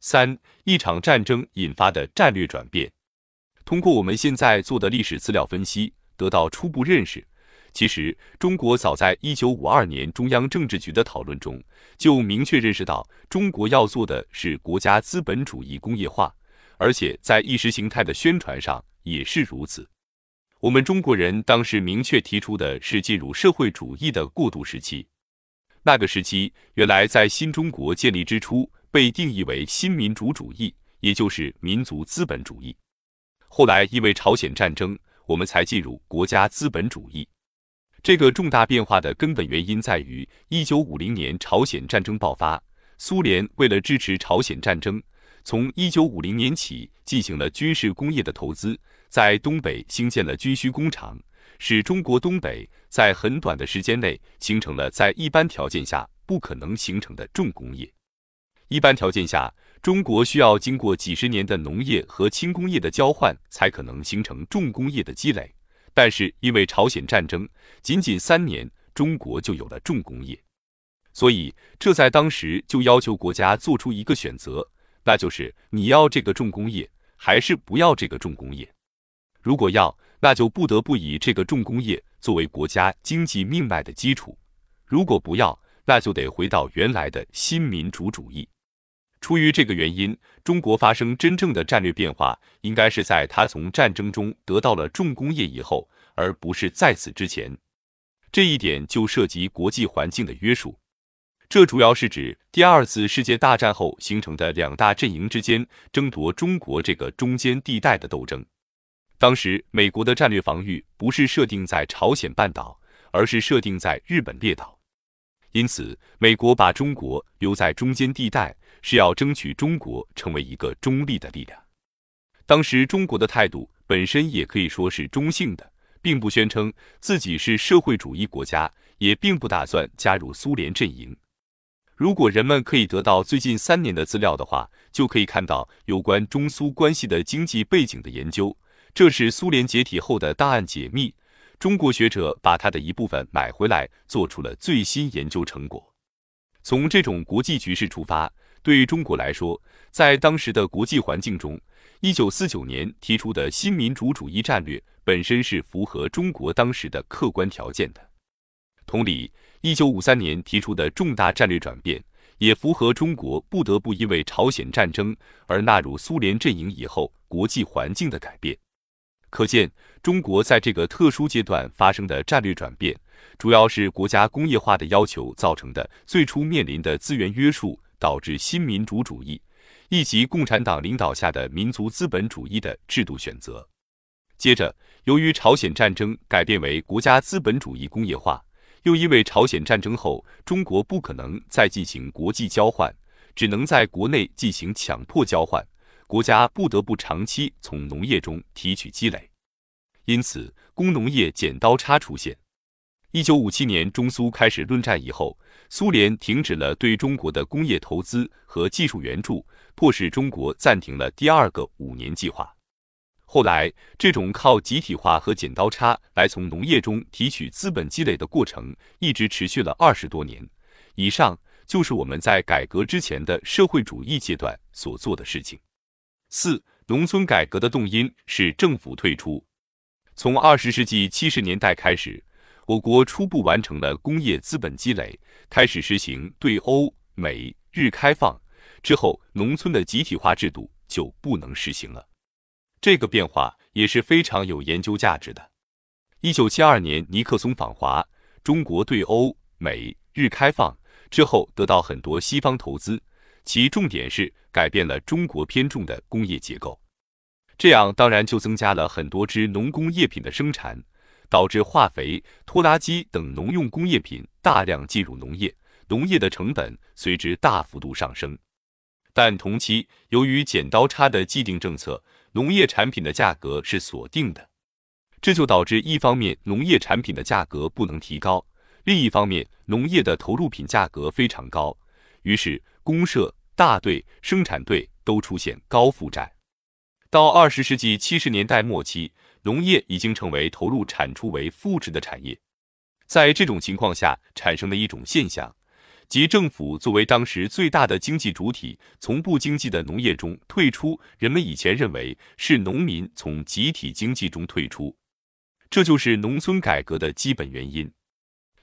三、一场战争引发的战略转变。通过我们现在做的历史资料分析，得到初步认识。其实，中国早在一九五二年中央政治局的讨论中，就明确认识到，中国要做的是国家资本主义工业化，而且在意识形态的宣传上也是如此。我们中国人当时明确提出的是进入社会主义的过渡时期。那个时期，原来在新中国建立之初被定义为新民主主义，也就是民族资本主义。后来因为朝鲜战争，我们才进入国家资本主义。这个重大变化的根本原因在于，一九五零年朝鲜战争爆发，苏联为了支持朝鲜战争，从一九五零年起进行了军事工业的投资。在东北兴建了军需工厂，使中国东北在很短的时间内形成了在一般条件下不可能形成的重工业。一般条件下，中国需要经过几十年的农业和轻工业的交换，才可能形成重工业的积累。但是因为朝鲜战争，仅仅三年，中国就有了重工业。所以这在当时就要求国家做出一个选择，那就是你要这个重工业，还是不要这个重工业。如果要，那就不得不以这个重工业作为国家经济命脉的基础；如果不要，那就得回到原来的新民主主义。出于这个原因，中国发生真正的战略变化，应该是在他从战争中得到了重工业以后，而不是在此之前。这一点就涉及国际环境的约束，这主要是指第二次世界大战后形成的两大阵营之间争夺中国这个中间地带的斗争。当时，美国的战略防御不是设定在朝鲜半岛，而是设定在日本列岛。因此，美国把中国留在中间地带，是要争取中国成为一个中立的力量。当时，中国的态度本身也可以说是中性的，并不宣称自己是社会主义国家，也并不打算加入苏联阵营。如果人们可以得到最近三年的资料的话，就可以看到有关中苏关系的经济背景的研究。这是苏联解体后的档案解密，中国学者把它的一部分买回来，做出了最新研究成果。从这种国际局势出发，对于中国来说，在当时的国际环境中，一九四九年提出的新民主主义战略本身是符合中国当时的客观条件的。同理，一九五三年提出的重大战略转变，也符合中国不得不因为朝鲜战争而纳入苏联阵营以后国际环境的改变。可见，中国在这个特殊阶段发生的战略转变，主要是国家工业化的要求造成的。最初面临的资源约束，导致新民主主义以及共产党领导下的民族资本主义的制度选择。接着，由于朝鲜战争改变为国家资本主义工业化，又因为朝鲜战争后中国不可能再进行国际交换，只能在国内进行强迫交换。国家不得不长期从农业中提取积累，因此工农业剪刀差出现。一九五七年中苏开始论战以后，苏联停止了对中国的工业投资和技术援助，迫使中国暂停了第二个五年计划。后来，这种靠集体化和剪刀差来从农业中提取资本积累的过程，一直持续了二十多年。以上就是我们在改革之前的社会主义阶段所做的事情。四、农村改革的动因是政府退出。从二十世纪七十年代开始，我国初步完成了工业资本积累，开始实行对欧美日开放之后，农村的集体化制度就不能实行了。这个变化也是非常有研究价值的。一九七二年尼克松访华，中国对欧美日开放之后，得到很多西方投资。其重点是改变了中国偏重的工业结构，这样当然就增加了很多支农工业品的生产，导致化肥、拖拉机等农用工业品大量进入农业，农业的成本随之大幅度上升。但同期由于剪刀差的既定政策，农业产品的价格是锁定的，这就导致一方面农业产品的价格不能提高，另一方面农业的投入品价格非常高，于是。公社、大队、生产队都出现高负债。到二十世纪七十年代末期，农业已经成为投入产出为负值的产业。在这种情况下，产生的一种现象，即政府作为当时最大的经济主体，从不经济的农业中退出。人们以前认为是农民从集体经济中退出，这就是农村改革的基本原因。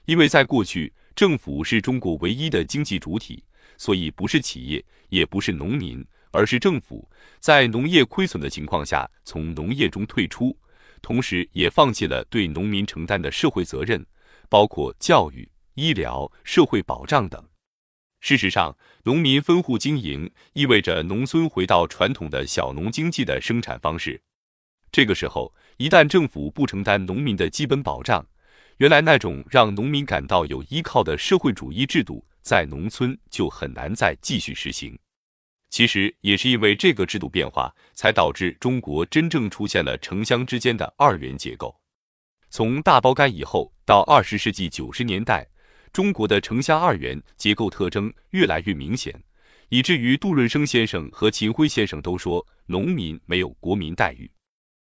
因为在过去，政府是中国唯一的经济主体，所以不是企业，也不是农民，而是政府。在农业亏损的情况下，从农业中退出，同时也放弃了对农民承担的社会责任，包括教育。医疗、社会保障等。事实上，农民分户经营意味着农村回到传统的小农经济的生产方式。这个时候，一旦政府不承担农民的基本保障，原来那种让农民感到有依靠的社会主义制度，在农村就很难再继续实行。其实，也是因为这个制度变化，才导致中国真正出现了城乡之间的二元结构。从大包干以后到二十世纪九十年代。中国的城乡二元结构特征越来越明显，以至于杜润生先生和秦晖先生都说，农民没有国民待遇。